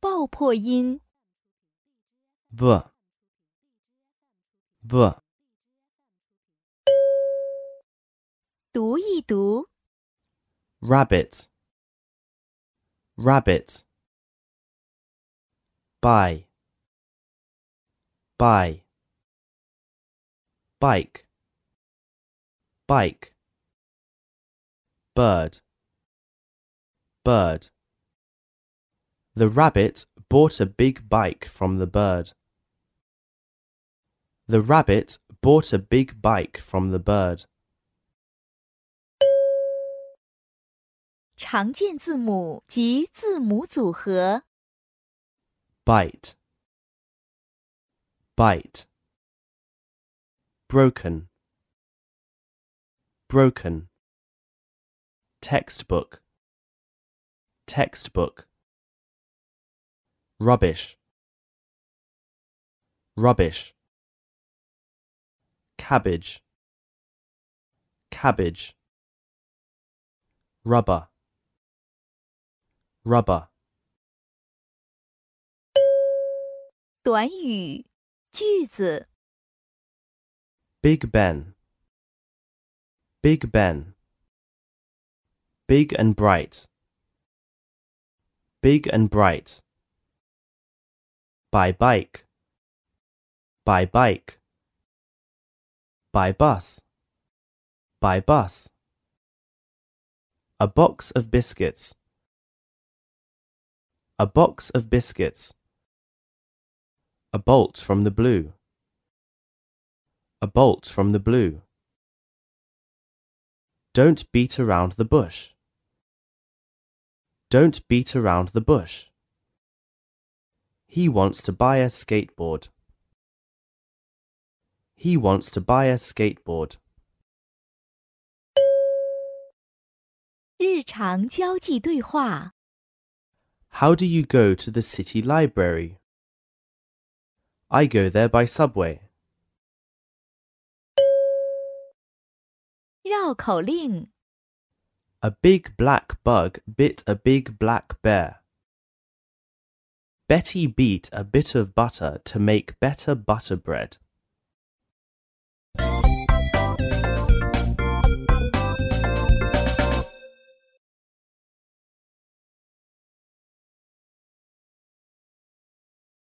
爆破音。b b 读一读，rabbit rabbit buy buy bike bike bird bird the rabbit bought a big bike from the bird the rabbit bought a big bike from the bird 常见字母及字母组合。 bite bite broken broken textbook textbook rubbish rubbish cabbage cabbage rubber rubber 短语、句子。 Big Ben. Big Ben. Big and bright. Big and bright. By bike. By bike. By bus. By bus. A box of biscuits. A box of biscuits. A bolt from the blue. A bolt from the blue. Don't beat around the bush. Don't beat around the bush. He wants to buy a skateboard. He wants to buy a skateboard. 日常交际对话。 How do you go to the city library? I go there by subway. 绕口令： A big black bug bit a big black bear. Betty beat a bit of butter to make better butter bread.